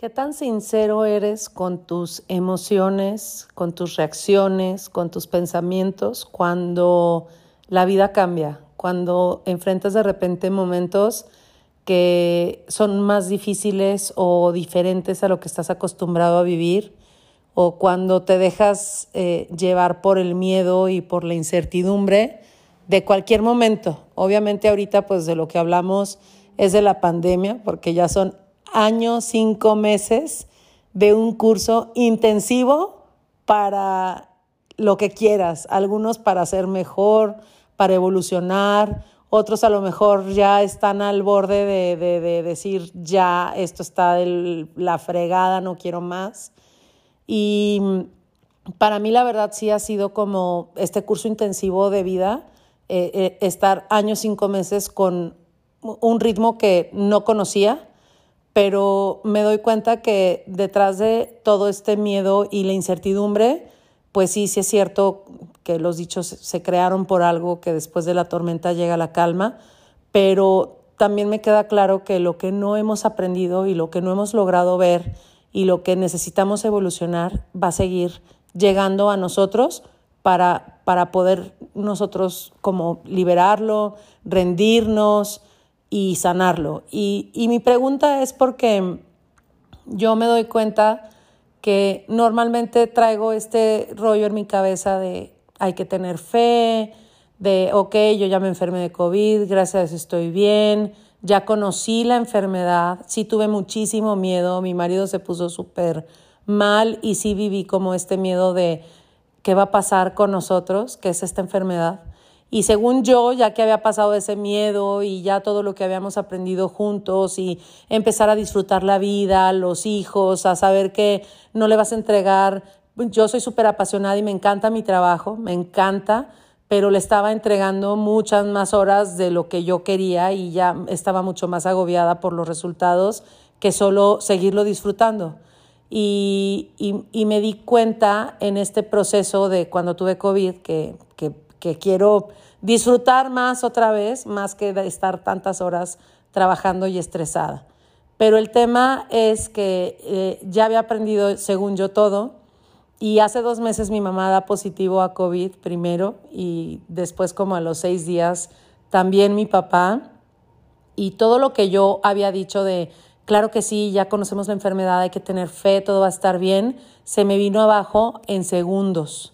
¿Qué tan sincero eres con tus emociones, con tus reacciones, con tus pensamientos cuando la vida cambia, cuando enfrentas de repente momentos que son más difíciles o diferentes a lo que estás acostumbrado a vivir, o cuando te dejas eh, llevar por el miedo y por la incertidumbre de cualquier momento. Obviamente ahorita pues de lo que hablamos es de la pandemia, porque ya son años, cinco meses de un curso intensivo para lo que quieras, algunos para ser mejor, para evolucionar, otros a lo mejor ya están al borde de, decir, ya, esto está de la fregada, no quiero más. Y para mí la verdad sí ha sido como este curso intensivo de vida, eh, eh, estar años, cinco meses con un ritmo que no conocía, pero me doy cuenta que detrás de todo este miedo y la incertidumbre, pues sí, sí es cierto que los dichos se crearon por algo, que después de la tormenta llega la calma, pero también me queda claro que lo que no hemos aprendido y lo que no hemos logrado ver y lo que necesitamos evolucionar va a seguir llegando a nosotros para, para poder nosotros como liberarlo, rendirnos, y sanarlo. Y, y mi pregunta es porque yo me doy cuenta que normalmente traigo este rollo en mi cabeza de hay que tener fe, de, ok, yo ya me enfermé de COVID, gracias estoy bien, ya conocí la enfermedad, sí tuve muchísimo miedo, mi marido se puso súper mal y sí viví como este miedo de qué va a pasar con nosotros, que es esta enfermedad. Y según yo, ya que había pasado ese miedo y ya todo lo que habíamos aprendido juntos y empezar a disfrutar la vida, los hijos, a saber que no le vas a entregar, yo soy súper apasionada y me encanta mi trabajo, me encanta, pero le estaba entregando muchas más horas de lo que yo quería y ya estaba mucho más agobiada por los resultados que solo seguirlo disfrutando. Y, y, me di cuenta en este proceso de cuando tuve COVID que, que que quiero disfrutar más otra vez, más que de estar tantas horas trabajando y estresada. Pero el tema es que eh, ya había aprendido, según yo, todo. Y hace dos meses mi mamá da positivo a COVID primero y después como a los seis días también mi papá. Y todo lo que yo había dicho de, claro que sí, ya conocemos la enfermedad, hay que tener fe, todo va a estar bien, se me vino abajo en segundos.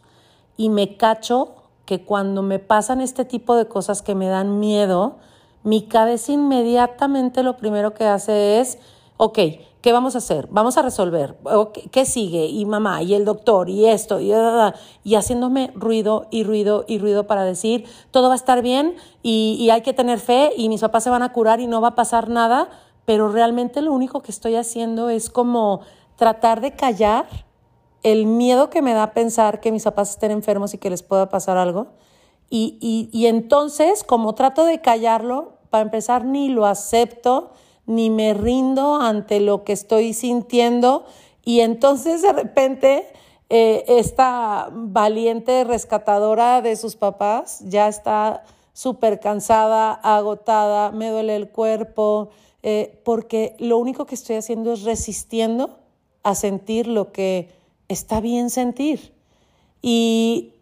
Y me cacho que cuando me pasan este tipo de cosas que me dan miedo, mi cabeza inmediatamente lo primero que hace es, ok, ¿qué vamos a hacer? Vamos a resolver. ¿Qué sigue? Y mamá, y el doctor, y esto, y, y haciéndome ruido y ruido y ruido para decir, todo va a estar bien y, y hay que tener fe y mis papás se van a curar y no va a pasar nada, pero realmente lo único que estoy haciendo es como tratar de callar el miedo que me da pensar que mis papás estén enfermos y que les pueda pasar algo. Y, y, entonces, como trato de callarlo, para empezar, ni lo acepto, ni me rindo ante lo que estoy sintiendo. Y entonces, de repente, eh, esta valiente rescatadora de sus papás ya está súper cansada, agotada, me duele el cuerpo, eh, porque lo único que estoy haciendo es resistiendo a sentir lo que está bien sentir. Y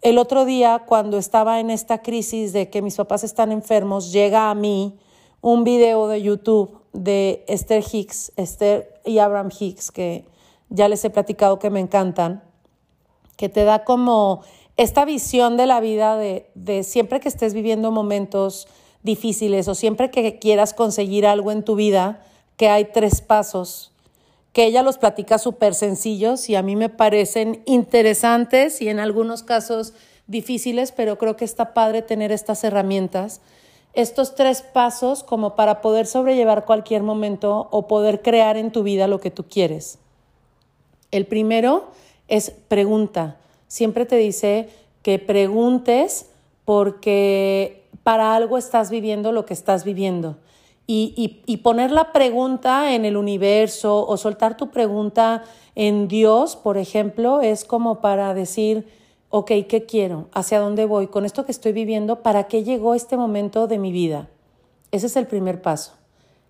el otro día, cuando estaba en esta crisis de que mis papás están enfermos, llega a mí un video de YouTube de Esther Hicks, Esther y Abraham Hicks, que ya les he platicado que me encantan, que te da como esta visión de la vida de, de siempre que estés viviendo momentos difíciles o siempre que quieras conseguir algo en tu vida, que hay tres pasos que ella los platica súper sencillos y a mí me parecen interesantes y en algunos casos difíciles, pero creo que está padre tener estas herramientas, estos tres pasos como para poder sobrellevar cualquier momento o poder crear en tu vida lo que tú quieres. El primero es pregunta. Siempre te dice que preguntes porque para algo estás viviendo lo que estás viviendo y, poner la pregunta en el universo o soltar tu pregunta en Dios, por ejemplo, es como para decir, ok, ¿qué quiero? ¿Hacia dónde voy? Con esto que estoy viviendo, ¿para qué llegó este momento de mi vida? Ese es el primer paso.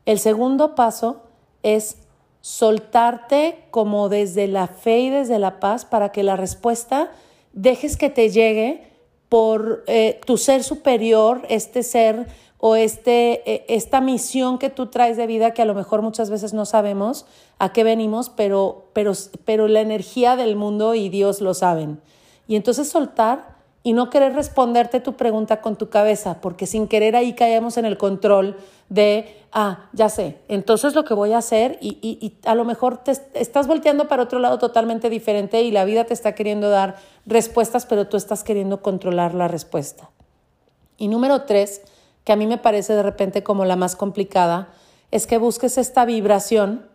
El segundo paso es soltarte como desde la fe y desde la paz para que la respuesta dejes que te llegue por eh, tu ser superior, este ser o este, eh, esta misión que tú traes de vida que a lo mejor muchas veces no sabemos a qué venimos, pero, pero, pero la energía del mundo y Dios lo saben. Y entonces soltar y no querer responderte tu pregunta con tu cabeza, porque sin querer ahí caemos en el control de, ah, ya sé, entonces lo que voy a hacer y, y, a lo mejor te estás volteando para otro lado totalmente diferente y la vida te está queriendo dar respuestas, pero tú estás queriendo controlar la respuesta. Y número tres, que a mí me parece de repente como la más complicada, es que busques esta vibración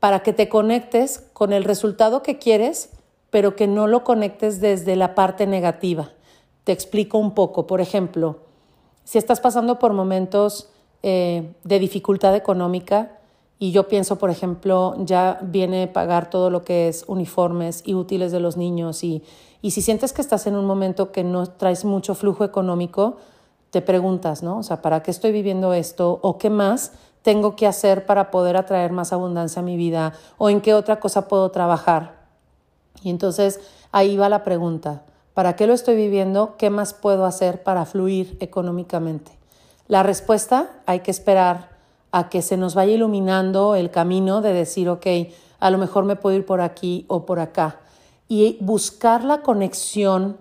para que te conectes con el resultado que quieres pero que no lo conectes desde la parte negativa. Te explico un poco. Por ejemplo, si estás pasando por momentos eh, de dificultad económica y yo pienso, por ejemplo, ya viene pagar todo lo que es uniformes y útiles de los niños y, y si sientes que estás en un momento que no traes mucho flujo económico, te preguntas, ¿no? O sea, ¿para qué estoy viviendo esto? ¿O qué más tengo que hacer para poder atraer más abundancia a mi vida? ¿O en qué otra cosa puedo trabajar? Y entonces ahí va la pregunta, ¿para qué lo estoy viviendo? ¿Qué más puedo hacer para fluir económicamente? La respuesta hay que esperar a que se nos vaya iluminando el camino de decir, ok, a lo mejor me puedo ir por aquí o por acá. Y buscar la conexión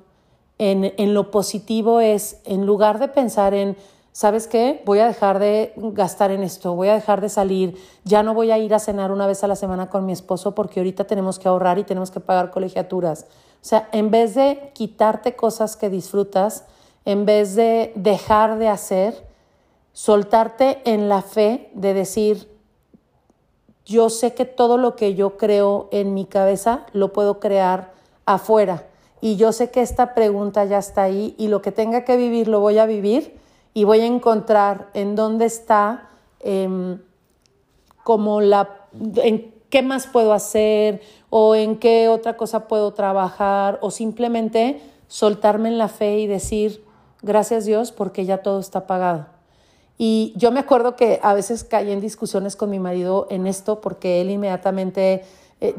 en, en lo positivo es, en lugar de pensar en ¿sabes qué? Voy a dejar de gastar en esto, voy a dejar de salir, ya no voy a ir a cenar una vez a la semana con mi esposo porque ahorita tenemos que ahorrar y tenemos que pagar colegiaturas. O sea, en vez de quitarte cosas que disfrutas, en vez de dejar de hacer, soltarte en la fe de decir, yo sé que todo lo que yo creo en mi cabeza lo puedo crear afuera. Y yo sé que esta pregunta ya está ahí y lo que tenga que vivir lo voy a vivir y voy a encontrar en dónde está em, como la, en qué más puedo hacer o en qué otra cosa puedo trabajar o simplemente soltarme en la fe y decir, gracias Dios porque ya todo está pagado. Y yo me acuerdo que a veces caí en discusiones con mi marido en esto porque él inmediatamente eh,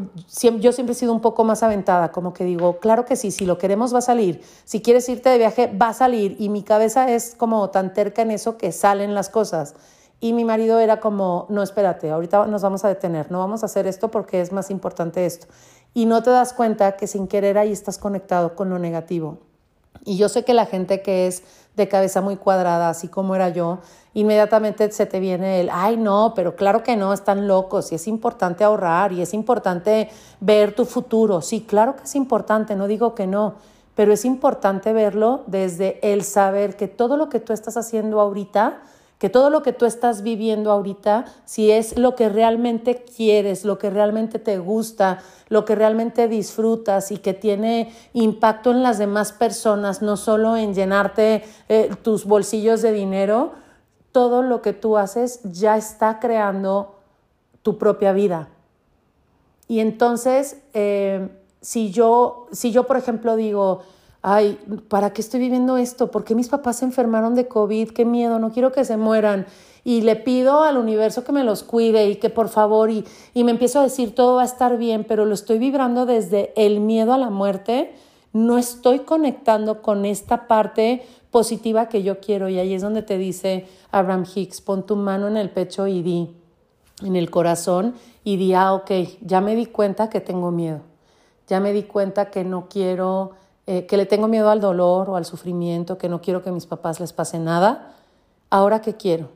yo siempre he sido un poco más aventada, como que digo, claro que sí, si lo queremos va a salir, si quieres irte de viaje va a salir y mi cabeza es como tan terca en eso que salen las cosas. Y mi marido era como, no, espérate, ahorita nos vamos a detener, no vamos a hacer esto porque es más importante esto. Y no te das cuenta que sin querer ahí estás conectado con lo negativo. Y yo sé que la gente que es de cabeza muy cuadrada, así como era yo, inmediatamente se te viene el, ay no, pero claro que no, están locos y es importante ahorrar y es importante ver tu futuro. Sí, claro que es importante, no digo que no, pero es importante verlo desde el saber que todo lo que tú estás haciendo ahorita, que todo lo que tú estás viviendo ahorita, si es lo que realmente quieres, lo que realmente te gusta, lo que realmente disfrutas y que tiene impacto en las demás personas, no solo en llenarte eh, tus bolsillos de dinero, todo lo que tú haces ya está creando tu propia vida. Y entonces, eh, si, yo, si yo, por ejemplo, digo, ay, ¿para qué estoy viviendo esto? ¿Por qué mis papás se enfermaron de COVID? Qué miedo, no quiero que se mueran. Y le pido al universo que me los cuide y que por favor, y, y me empiezo a decir todo va a estar bien, pero lo estoy vibrando desde el miedo a la muerte. No estoy conectando con esta parte positiva que yo quiero. Y ahí es donde te dice Abraham Hicks, pon tu mano en el pecho y di, en el corazón, y di, ah, ok, ya me di cuenta que tengo miedo. Ya me di cuenta que no quiero eh, que le tengo miedo al dolor o al sufrimiento, que no quiero que a mis papás les pase nada. Ahora, ¿qué quiero?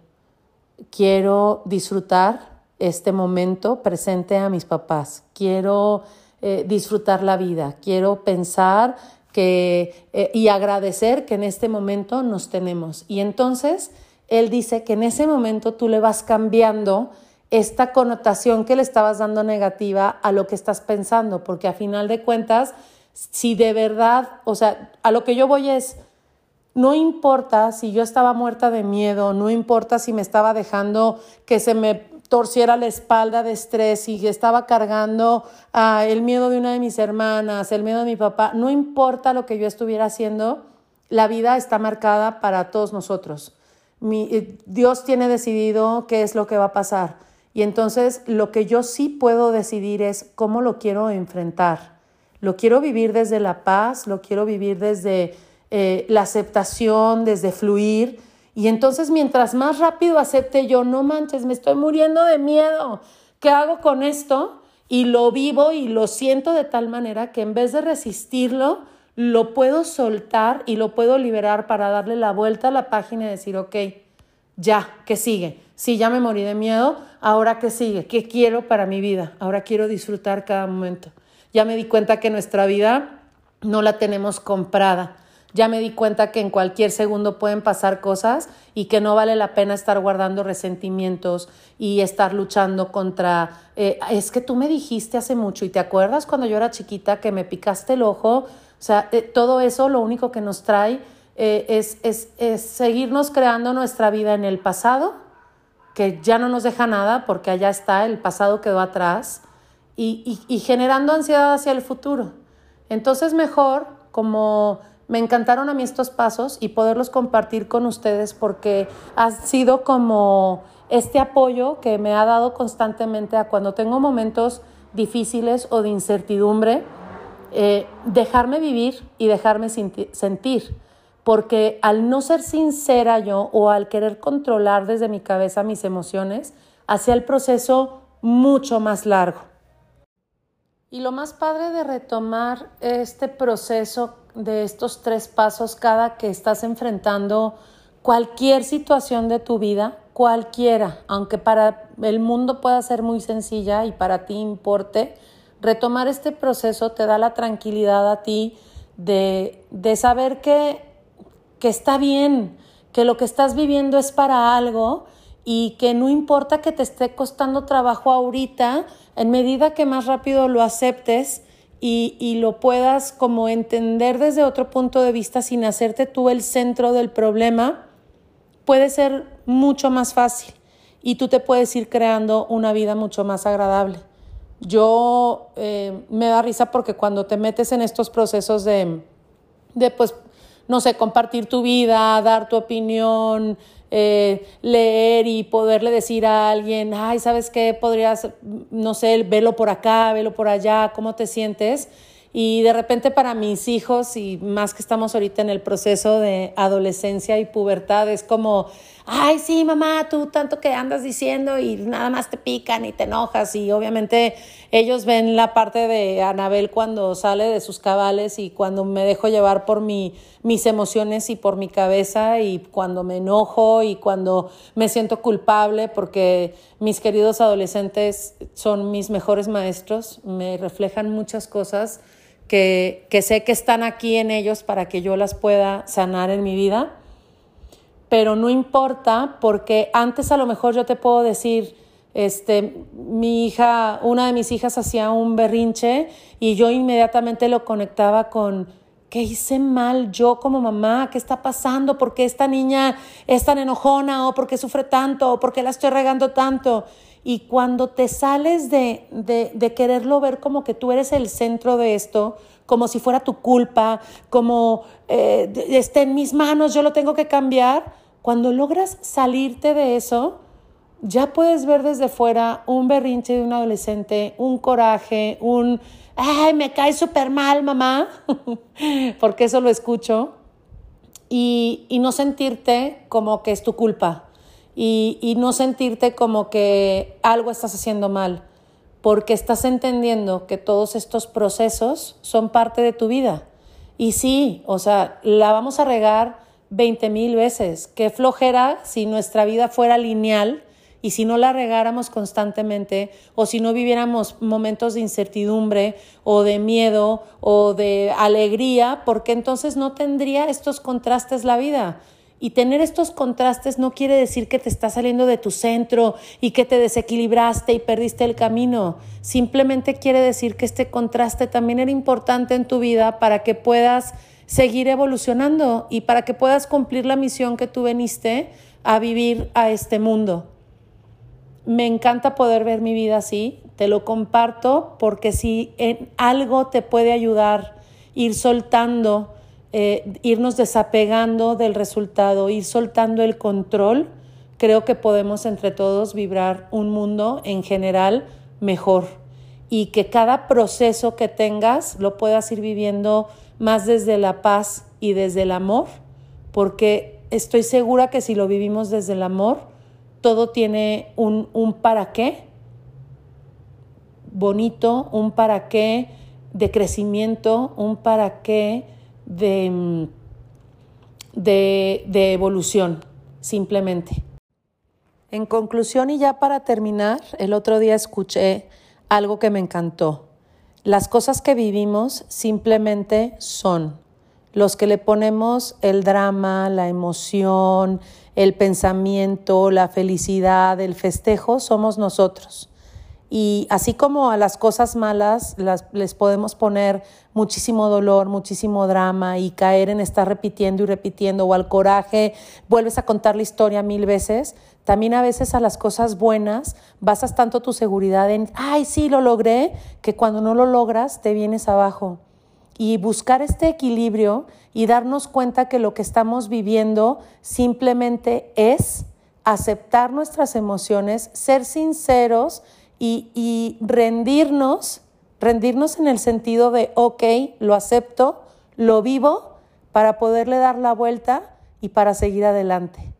Quiero disfrutar este momento presente a mis papás. Quiero eh, disfrutar la vida. Quiero pensar que, eh, y agradecer que en este momento nos tenemos. Y entonces, él dice que en ese momento tú le vas cambiando esta connotación que le estabas dando negativa a lo que estás pensando, porque a final de cuentas, si de verdad, o sea, a lo que yo voy es, no importa si yo estaba muerta de miedo, no importa si me estaba dejando que se me torciera la espalda de estrés y estaba cargando ah, el miedo de una de mis hermanas, el miedo de mi papá, no importa lo que yo estuviera haciendo, la vida está marcada para todos nosotros. Mi, eh, Dios tiene decidido qué es lo que va a pasar. Y entonces lo que yo sí puedo decidir es cómo lo quiero enfrentar. Lo quiero vivir desde la paz, lo quiero vivir desde eh, la aceptación, desde fluir. Y entonces mientras más rápido acepte yo, no manches, me estoy muriendo de miedo. ¿Qué hago con esto? Y lo vivo y lo siento de tal manera que en vez de resistirlo, lo puedo soltar y lo puedo liberar para darle la vuelta a la página y decir, ok, ya, ¿qué sigue? Sí, ya me morí de miedo, ahora ¿qué sigue? ¿Qué quiero para mi vida? Ahora quiero disfrutar cada momento. Ya me di cuenta que nuestra vida no la tenemos comprada. Ya me di cuenta que en cualquier segundo pueden pasar cosas y que no vale la pena estar guardando resentimientos y estar luchando contra... Eh, es que tú me dijiste hace mucho y te acuerdas cuando yo era chiquita que me picaste el ojo. O sea, eh, todo eso lo único que nos trae eh, es, es, es seguirnos creando nuestra vida en el pasado, que ya no nos deja nada porque allá está, el pasado quedó atrás, y, generando ansiedad hacia el futuro. Entonces mejor, como me encantaron a mí estos pasos y poderlos compartir con ustedes porque ha sido como este apoyo que me ha dado constantemente a cuando tengo momentos difíciles o de incertidumbre, eh, dejarme vivir y dejarme sentir porque al no ser sincera yo o al querer controlar desde mi cabeza mis emociones, hacía el proceso mucho más largo. Y lo más padre de retomar este proceso de estos tres pasos cada que estás enfrentando cualquier situación de tu vida, cualquiera, aunque para el mundo pueda ser muy sencilla y para ti importe, retomar este proceso te da la tranquilidad a ti de, de saber que que está bien, que lo que estás viviendo es para algo y que no importa que te esté costando trabajo ahorita, en medida que más rápido lo aceptes y, y, lo puedas como entender desde otro punto de vista sin hacerte tú el centro del problema, puede ser mucho más fácil y tú te puedes ir creando una vida mucho más agradable. Yo eh, me da risa porque cuando te metes en estos procesos de, de pues no sé, compartir tu vida, dar tu opinión, eh, leer y poderle decir a alguien, ay, ¿sabes qué? Podrías, no sé, velo por acá, velo por allá, ¿cómo te sientes? Y de repente para mis hijos, y más que estamos ahorita en el proceso de adolescencia y pubertad, es como, ay, sí, mamá, tú tanto que andas diciendo y nada más te pican y te enojas. Y obviamente ellos ven la parte de Anabel cuando sale de sus cabales y cuando me dejo llevar por mi, mis emociones y por mi cabeza y cuando me enojo y cuando me siento culpable porque mis queridos adolescentes son mis mejores maestros, me reflejan muchas cosas que, que sé que están aquí en ellos para que yo las pueda sanar en mi vida pero no importa porque antes a lo mejor yo te puedo decir, este, mi hija, una de mis hijas hacía un berrinche y yo inmediatamente lo conectaba con, ¿qué hice mal yo como mamá? ¿Qué está pasando? ¿Por qué esta niña es tan enojona? ¿O por qué sufre tanto? ¿O por qué la estoy regando tanto? Y cuando te sales de, de, de quererlo ver como que tú eres el centro de esto, como si fuera tu culpa, como eh, esté en mis manos, yo lo tengo que cambiar. Cuando logras salirte de eso, ya puedes ver desde fuera un berrinche de un adolescente, un coraje, un, ay, me cae súper mal, mamá, porque eso lo escucho, y, y, no sentirte como que es tu culpa, y, y no sentirte como que algo estás haciendo mal porque estás entendiendo que todos estos procesos son parte de tu vida. Y sí, o sea, la vamos a regar 20 mil veces. Qué flojera si nuestra vida fuera lineal y si no la regáramos constantemente o si no viviéramos momentos de incertidumbre o de miedo o de alegría, porque entonces no tendría estos contrastes la vida. Y tener estos contrastes no quiere decir que te estás saliendo de tu centro y que te desequilibraste y perdiste el camino. Simplemente quiere decir que este contraste también era importante en tu vida para que puedas seguir evolucionando y para que puedas cumplir la misión que tú veniste a vivir a este mundo. Me encanta poder ver mi vida así, te lo comparto porque si en algo te puede ayudar ir soltando eh, irnos desapegando del resultado, ir soltando el control, creo que podemos entre todos vibrar un mundo en general mejor y que cada proceso que tengas lo puedas ir viviendo más desde la paz y desde el amor, porque estoy segura que si lo vivimos desde el amor, todo tiene un, para qué bonito, un para qué de crecimiento, un para qué de, de, de evolución, simplemente. En conclusión y ya para terminar, el otro día escuché algo que me encantó. Las cosas que vivimos simplemente son. Los que le ponemos el drama, la emoción, el pensamiento, la felicidad, el festejo, somos nosotros. Y así como a las cosas malas les podemos poner muchísimo dolor, muchísimo drama y caer en estar repitiendo y repitiendo, o al coraje, vuelves a contar la historia mil veces, también a veces a las cosas buenas basas tanto tu seguridad en, ay, sí, lo logré, que cuando no lo logras te vienes abajo. Y buscar este equilibrio y darnos cuenta que lo que estamos viviendo simplemente es aceptar nuestras emociones, ser sinceros y, rendirnos, rendirnos en el sentido de, ok, lo acepto, lo vivo, para poderle dar la vuelta y para seguir adelante.